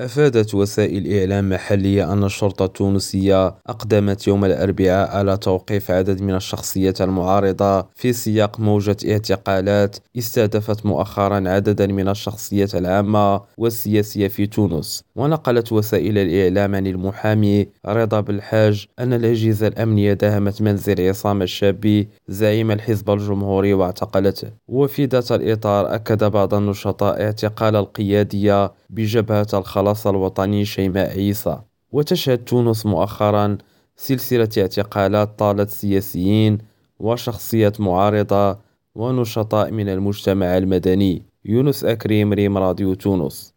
أفادت وسائل إعلام محلية أن الشرطة التونسية أقدمت يوم الأربعاء على توقيف عدد من الشخصيات المعارضة في سياق موجة اعتقالات استهدفت مؤخرا عددا من الشخصيات العامة والسياسية في تونس. ونقلت وسائل الإعلام عن المحامي رضا بالحاج أن الأجهزة الأمنية داهمت منزل عصام الشابي زعيم الحزب الجمهوري واعتقلته. وفي ذات الإطار أكد بعض النشطاء اعتقال القيادية بجبهة الخلاص الوطني شيماء عيسى. وتشهد تونس مؤخرا سلسلة اعتقالات طالت سياسيين وشخصيات معارضة ونشطاء من المجتمع المدني. يونس أكريم ريم راديو تونس.